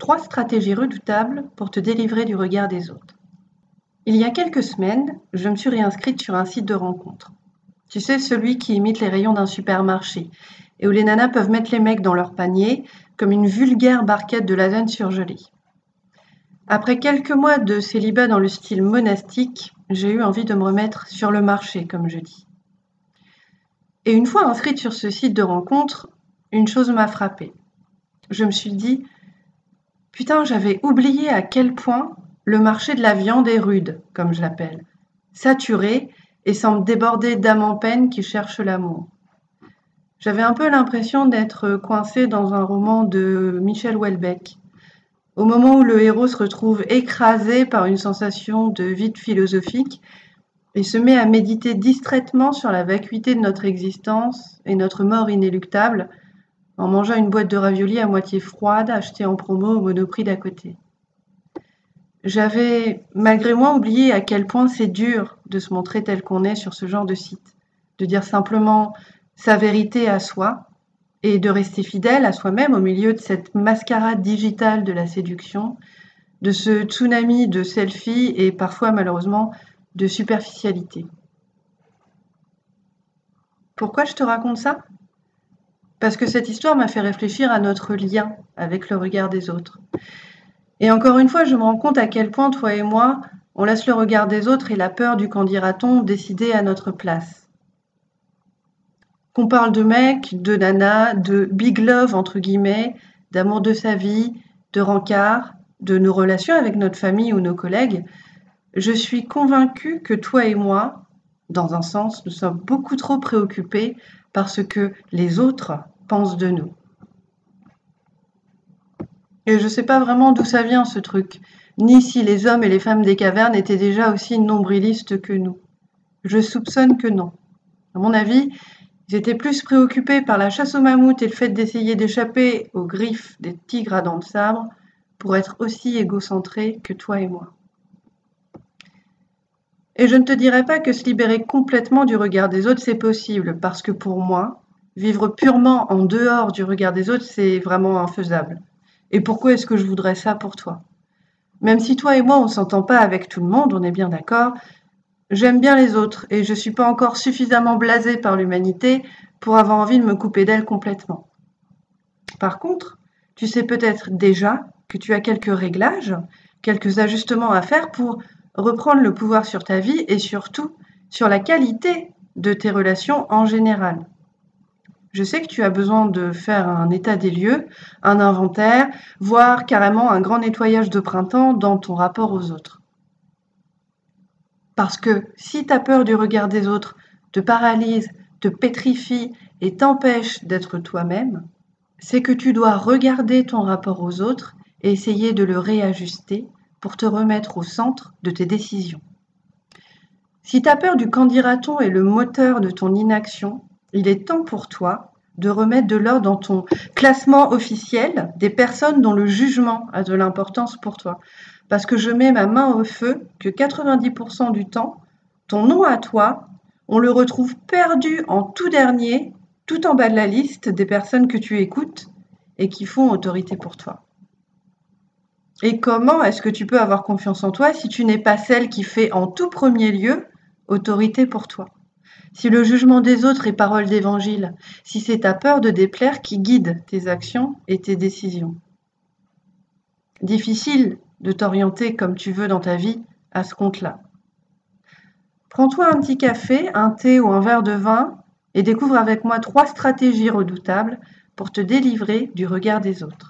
Trois stratégies redoutables pour te délivrer du regard des autres. Il y a quelques semaines, je me suis réinscrite sur un site de rencontre. Tu sais, celui qui imite les rayons d'un supermarché et où les nanas peuvent mettre les mecs dans leur panier comme une vulgaire barquette de lasagne surgelée. Après quelques mois de célibat dans le style monastique, j'ai eu envie de me remettre sur le marché, comme je dis. Et une fois inscrite sur ce site de rencontre, une chose m'a frappée. Je me suis dit, putain, j'avais oublié à quel point le marché de la viande est rude, comme je l'appelle, saturé et semble déborder d'âmes en peine qui cherchent l'amour. J'avais un peu l'impression d'être coincée dans un roman de Michel Houellebecq. Au moment où le héros se retrouve écrasé par une sensation de vide philosophique et se met à méditer distraitement sur la vacuité de notre existence et notre mort inéluctable en mangeant une boîte de raviolis à moitié froide achetée en promo au monoprix d'à côté. J'avais malgré moi oublié à quel point c'est dur de se montrer tel qu'on est sur ce genre de site, de dire simplement sa vérité à soi et de rester fidèle à soi-même au milieu de cette mascarade digitale de la séduction, de ce tsunami de selfies et parfois malheureusement de superficialité. Pourquoi je te raconte ça? Parce que cette histoire m'a fait réfléchir à notre lien avec le regard des autres. Et encore une fois, je me rends compte à quel point toi et moi, on laisse le regard des autres et la peur du qu'en dira-t-on décider à notre place. Qu'on parle de mec, de nana, de big love entre guillemets, d'amour de sa vie, de rencard, de nos relations avec notre famille ou nos collègues, je suis convaincue que toi et moi, dans un sens, nous sommes beaucoup trop préoccupés par ce que les autres de nous. Et je ne sais pas vraiment d'où ça vient ce truc, ni si les hommes et les femmes des cavernes étaient déjà aussi nombrilistes que nous. Je soupçonne que non. À mon avis, ils étaient plus préoccupés par la chasse aux mammouths et le fait d'essayer d'échapper aux griffes des tigres à dents de sabre pour être aussi égocentrés que toi et moi. Et je ne te dirais pas que se libérer complètement du regard des autres, c'est possible, parce que pour moi, vivre purement en dehors du regard des autres, c'est vraiment infaisable. Et pourquoi est-ce que je voudrais ça pour toi? Même si toi et moi, on ne s'entend pas avec tout le monde, on est bien d'accord, J'aime bien les autres et je suis pas encore suffisamment blasée par l'humanité pour avoir envie de me couper d'elle complètement. Par contre, tu sais peut-être déjà que tu as quelques réglages, quelques ajustements à faire pour reprendre le pouvoir sur ta vie et surtout sur la qualité de tes relations en général. Je sais que tu as besoin de faire un état des lieux, un inventaire, voire carrément un grand nettoyage de printemps dans ton rapport aux autres. Parce que si ta peur du regard des autres te paralyse, te pétrifie et t'empêche d'être toi-même, c'est que tu dois regarder ton rapport aux autres et essayer de le réajuster pour te remettre au centre de tes décisions. Si ta peur du candidaton est le moteur de ton inaction, il est temps pour toi de remettre de l'ordre dans ton classement officiel des personnes dont le jugement a de l'importance pour toi parce que je mets ma main au feu que 90% du temps, ton nom à toi, on le retrouve perdu en tout dernier, tout en bas de la liste des personnes que tu écoutes et qui font autorité pour toi. Et comment est-ce que tu peux avoir confiance en toi si tu n'es pas celle qui fait en tout premier lieu autorité pour toi? Si le jugement des autres est parole d'évangile, si c'est ta peur de déplaire qui guide tes actions et tes décisions. Difficile de t'orienter comme tu veux dans ta vie à ce compte-là. Prends-toi un petit café, un thé ou un verre de vin et découvre avec moi trois stratégies redoutables pour te délivrer du regard des autres.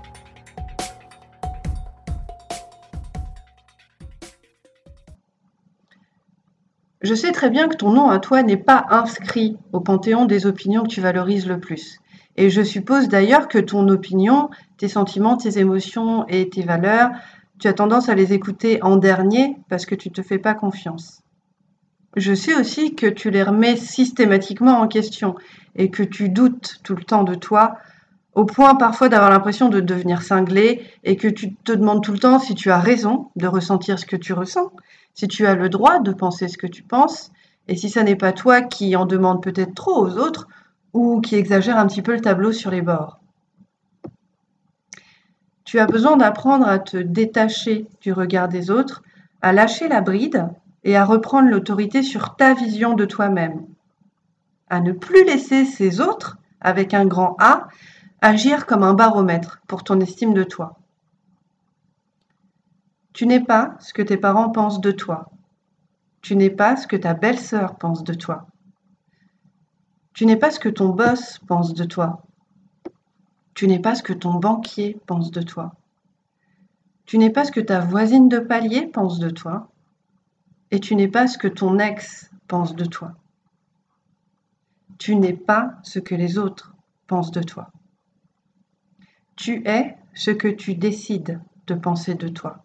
Je sais très bien que ton nom à toi n'est pas inscrit au panthéon des opinions que tu valorises le plus Et je suppose d'ailleurs que ton opinion, tes sentiments, tes émotions et tes valeurs, tu as tendance à les écouter en dernier parce que tu ne te fais pas confiance. Je sais aussi que tu les remets systématiquement en question et que tu doutes tout le temps de toi, au point parfois d'avoir l'impression de devenir cinglé et que tu te demandes tout le temps si tu as raison de ressentir ce que tu ressens, si tu as le droit de penser ce que tu penses, et si ça n'est pas toi qui en demande peut-être trop aux autres ou qui exagère un petit peu le tableau sur les bords. Tu as besoin d'apprendre à te détacher du regard des autres, à lâcher la bride et à reprendre l'autorité sur ta vision de toi-même, à ne plus laisser ces autres, avec un grand A, agir comme un baromètre pour ton estime de toi. Tu n'es pas ce que tes parents pensent de toi. Tu n'es pas ce que ta belle-sœur pense de toi. Tu n'es pas ce que ton boss pense de toi. Tu n'es pas ce que ton banquier pense de toi. Tu n'es pas ce que ta voisine de palier pense de toi. Et tu n'es pas ce que ton ex pense de toi. Tu n'es pas ce que les autres pensent de toi. Tu es ce que tu décides de penser de toi.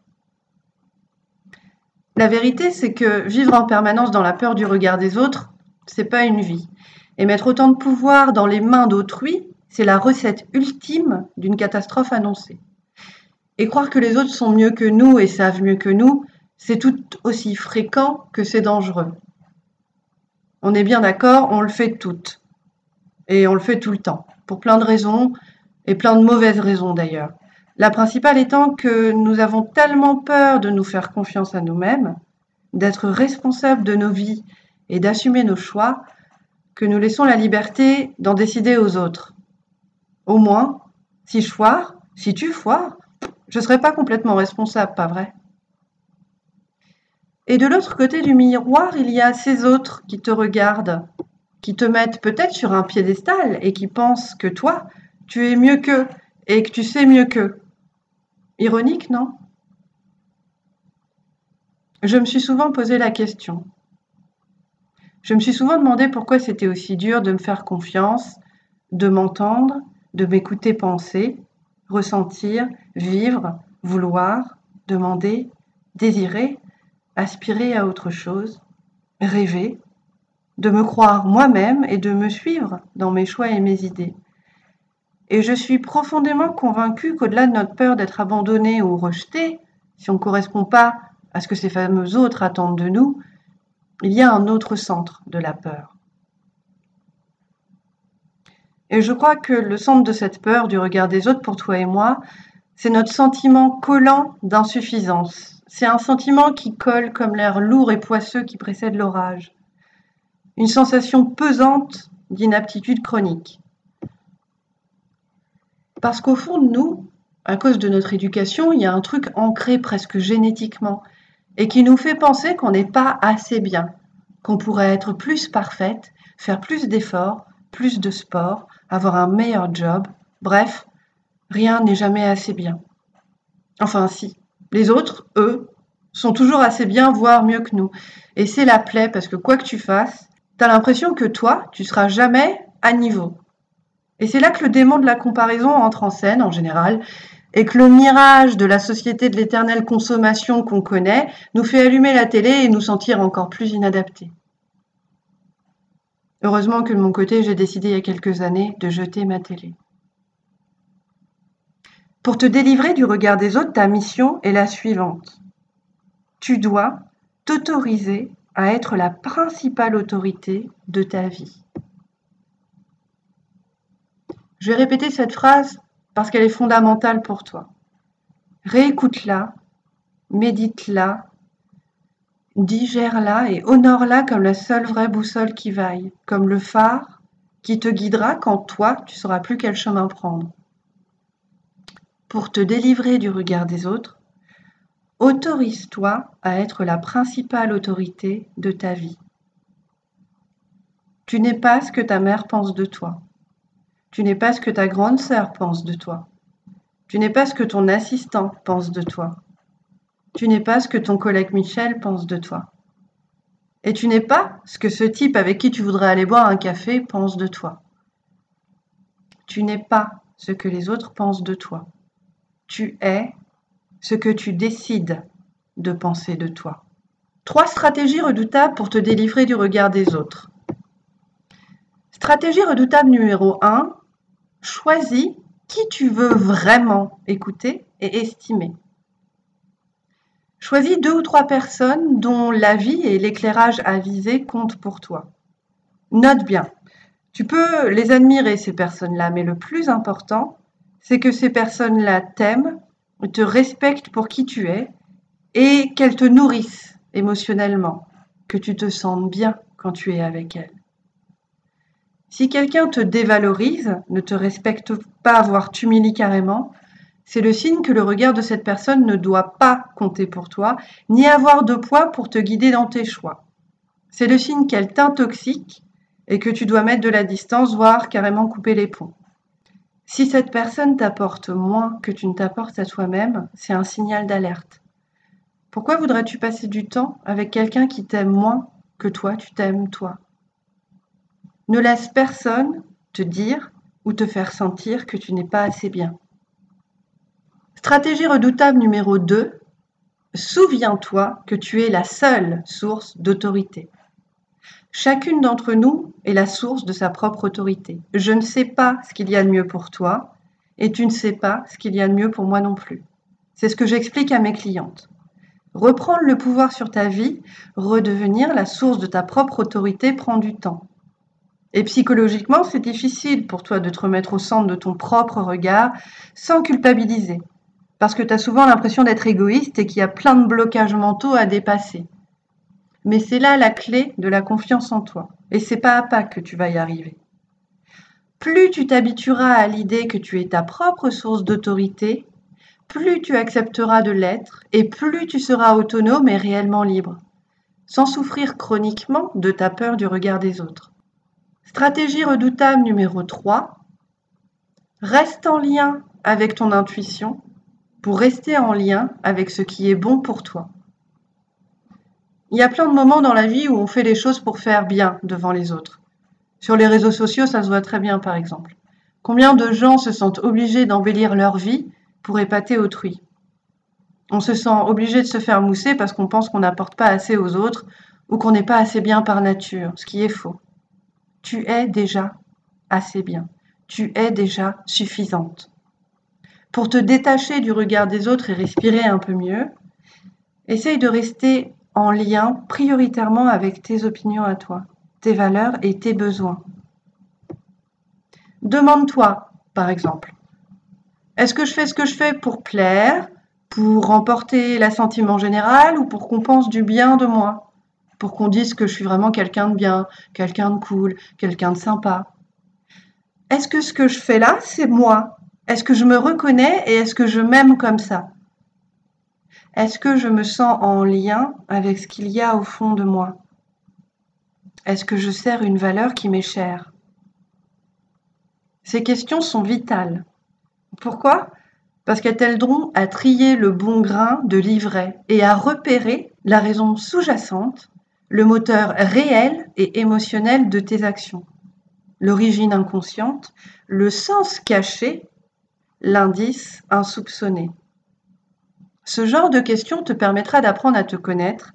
La vérité, c'est que vivre en permanence dans la peur du regard des autres, c'est pas une vie. Et mettre autant de pouvoir dans les mains d'autrui, c'est la recette ultime d'une catastrophe annoncée. Et croire que les autres sont mieux que nous et savent mieux que nous, c'est tout aussi fréquent que c'est dangereux. On est bien d'accord, on le fait toutes. Et on le fait tout le temps, pour plein de raisons, et plein de mauvaises raisons d'ailleurs. La principale étant que nous avons tellement peur de nous faire confiance à nous-mêmes, d'être responsables de nos vies et d'assumer nos choix, que nous laissons la liberté d'en décider aux autres. Au moins, si je foire, si tu foires, je ne serai pas complètement responsable, pas vrai? Et de l'autre côté du miroir, il y a ces autres qui te regardent, qui te mettent peut-être sur un piédestal et qui pensent que toi, tu es mieux qu'eux et que tu sais mieux qu'eux. Ironique, non? Je me suis souvent posé la question. Je me suis souvent demandé pourquoi c'était aussi dur de me faire confiance, de m'entendre, de m'écouter penser, ressentir, vivre, vouloir, demander, désirer, aspirer à autre chose, rêver, de me croire moi-même et de me suivre dans mes choix et mes idées. Et je suis profondément convaincue qu'au-delà de notre peur d'être abandonné ou rejeté, si on ne correspond pas à ce que ces fameux autres attendent de nous, il y a un autre centre de la peur. Et je crois que le centre de cette peur du regard des autres pour toi et moi, c'est notre sentiment collant d'insuffisance. C'est un sentiment qui colle comme l'air lourd et poisseux qui précède l'orage. Une sensation pesante d'inaptitude chronique. Parce qu'au fond de nous, à cause de notre éducation, il y a un truc ancré presque génétiquement et qui nous fait penser qu'on n'est pas assez bien, qu'on pourrait être plus parfaite, faire plus d'efforts, plus de sport, avoir un meilleur job. Bref, rien n'est jamais assez bien. Enfin si, les autres, eux, sont toujours assez bien, voire mieux que nous. Et c'est la plaie parce que quoi que tu fasses, t'as l'impression que toi, tu seras jamais à niveau. Et c'est là que le démon de la comparaison entre en scène en général, et que le mirage de la société de l'éternelle consommation qu'on connaît nous fait allumer la télé et nous sentir encore plus inadaptés. Heureusement que de mon côté, j'ai décidé il y a quelques années de jeter ma télé. Pour te délivrer du regard des autres, ta mission est la suivante. Tu dois t'autoriser à être la principale autorité de ta vie. Je vais répéter cette phrase parce qu'elle est fondamentale pour toi. Réécoute-la, médite-la, digère-la et honore-la comme la seule vraie boussole qui vaille, comme le phare qui te guidera quand toi, tu sauras plus quel chemin prendre. Pour te délivrer du regard des autres, autorise-toi à être la principale autorité de ta vie. Tu n'es pas ce que ta mère pense de toi. Tu n'es pas ce que ta grande sœur pense de toi. Tu n'es pas ce que ton assistant pense de toi. Tu n'es pas ce que ton collègue Michel pense de toi. Et tu n'es pas ce que ce type avec qui tu voudrais aller boire un café pense de toi. Tu n'es pas ce que les autres pensent de toi. Tu es ce que tu décides de penser de toi. Trois stratégies redoutables pour te délivrer du regard des autres. Stratégie redoutable numéro 1, choisis qui tu veux vraiment écouter et estimer. Choisis deux ou trois personnes dont l'avis et l'éclairage avisé comptent pour toi. Note bien, tu peux les admirer, ces personnes-là, mais le plus important, c'est que ces personnes-là t'aiment, te respectent pour qui tu es et qu'elles te nourrissent émotionnellement, que tu te sentes bien quand tu es avec elles. Si quelqu'un te dévalorise, ne te respecte pas, voire t'humilie carrément, c'est le signe que le regard de cette personne ne doit pas compter pour toi, ni avoir de poids pour te guider dans tes choix. C'est le signe qu'elle t'intoxique et que tu dois mettre de la distance, voire carrément couper les ponts. Si cette personne t'apporte moins que tu ne t'apportes à toi-même, c'est un signal d'alerte. Pourquoi voudrais-tu passer du temps avec quelqu'un qui t'aime moins que toi, tu t'aimes toi? Ne laisse personne te dire ou te faire sentir que tu n'es pas assez bien. Stratégie redoutable numéro 2. Souviens-toi que tu es la seule source d'autorité. Chacune d'entre nous est la source de sa propre autorité. Je ne sais pas ce qu'il y a de mieux pour toi et tu ne sais pas ce qu'il y a de mieux pour moi non plus. C'est ce que j'explique à mes clientes. Reprendre le pouvoir sur ta vie, redevenir la source de ta propre autorité prend du temps. Et psychologiquement, c'est difficile pour toi de te remettre au centre de ton propre regard sans culpabiliser parce que tu as souvent l'impression d'être égoïste et qu'il y a plein de blocages mentaux à dépasser. Mais c'est là la clé de la confiance en toi. Et c'est pas à pas que tu vas y arriver. Plus tu t'habitueras à l'idée que tu es ta propre source d'autorité, plus tu accepteras de l'être et plus tu seras autonome et réellement libre, sans souffrir chroniquement de ta peur du regard des autres. Stratégie redoutable numéro 3. Reste en lien avec ton intuition pour rester en lien avec ce qui est bon pour toi. Il y a plein de moments dans la vie où on fait les choses pour faire bien devant les autres. Sur les réseaux sociaux, ça se voit très bien, par exemple. Combien de gens se sentent obligés d'embellir leur vie pour épater autrui? On se sent obligé de se faire mousser parce qu'on pense qu'on n'apporte pas assez aux autres ou qu'on n'est pas assez bien par nature, ce qui est faux. Tu es déjà assez bien. Tu es déjà suffisante pour te détacher du regard des autres et respirer un peu mieux, essaye de rester en lien prioritairement avec tes opinions à toi, tes valeurs et tes besoins. Demande-toi, par exemple, est-ce que je fais ce que je fais pour plaire, pour remporter l'assentiment général ou pour qu'on pense du bien de moi, pour qu'on dise que je suis vraiment quelqu'un de bien, quelqu'un de cool, quelqu'un de sympa. Est-ce que ce que je fais là, c'est moi? Est-ce que je me reconnais et est-ce que je m'aime comme ça? Est-ce que je me sens en lien avec ce qu'il y a au fond de moi? Est-ce que je sers une valeur qui m'est chère? Ces questions sont vitales. Pourquoi? Parce qu'elles t'aideront à trier le bon grain de l'ivraie et à repérer la raison sous-jacente, le moteur réel et émotionnel de tes actions, l'origine inconsciente, le sens caché l'indice insoupçonné. Ce genre de questions te permettra d'apprendre à te connaître,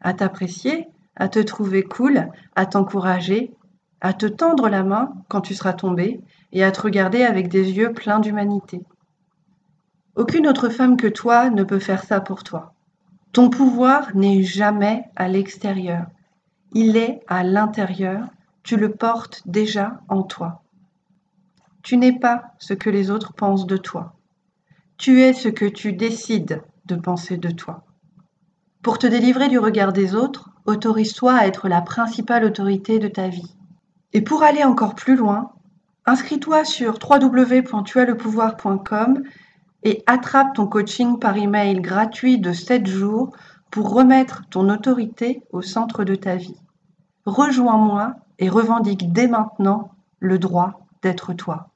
à t'apprécier, à te trouver cool, à t'encourager, à te tendre la main quand tu seras tombé et à te regarder avec des yeux pleins d'humanité. Aucune autre femme que toi ne peut faire ça pour toi. Ton pouvoir n'est jamais à l'extérieur. Il est à l'intérieur. Tu le portes déjà en toi. Tu n'es pas ce que les autres pensent de toi. Tu es ce que tu décides de penser de toi. Pour te délivrer du regard des autres, autorise-toi à être la principale autorité de ta vie. Et pour aller encore plus loin, inscris-toi sur www.tuaslepouvoir.com et attrape ton coaching par email gratuit de 7 jours pour remettre ton autorité au centre de ta vie. Rejoins-moi et revendique dès maintenant le droit d'être toi.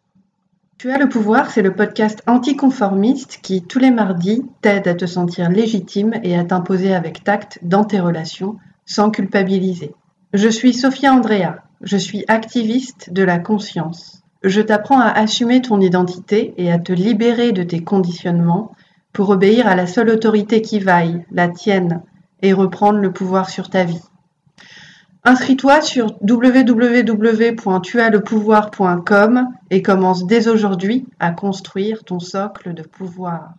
Tu as le pouvoir, c'est le podcast anticonformiste qui, tous les mardis, t'aide à te sentir légitime et à t'imposer avec tact dans tes relations, sans culpabiliser. Je suis Sophia Andrea, je suis activiste de la conscience. Je t'apprends à assumer ton identité et à te libérer de tes conditionnements pour obéir à la seule autorité qui vaille, la tienne, et reprendre le pouvoir sur ta vie. Inscris-toi sur www.tuaslepouvoir.com et commence dès aujourd'hui à construire ton socle de pouvoir.